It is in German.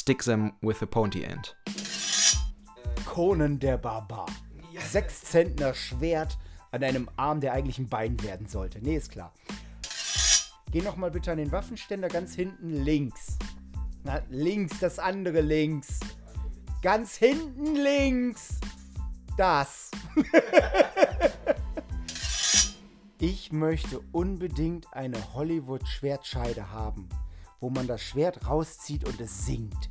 stick them with a pointy end. Conan der Barbar. Sechs Zentner Schwert an einem Arm, der eigentlich ein Bein werden sollte. Nee, ist klar. Geh noch mal bitte an den Waffenständer ganz hinten links. Na, links, das andere links. Ganz hinten links. Das. ich möchte unbedingt eine Hollywood-Schwertscheide haben, wo man das Schwert rauszieht und es singt.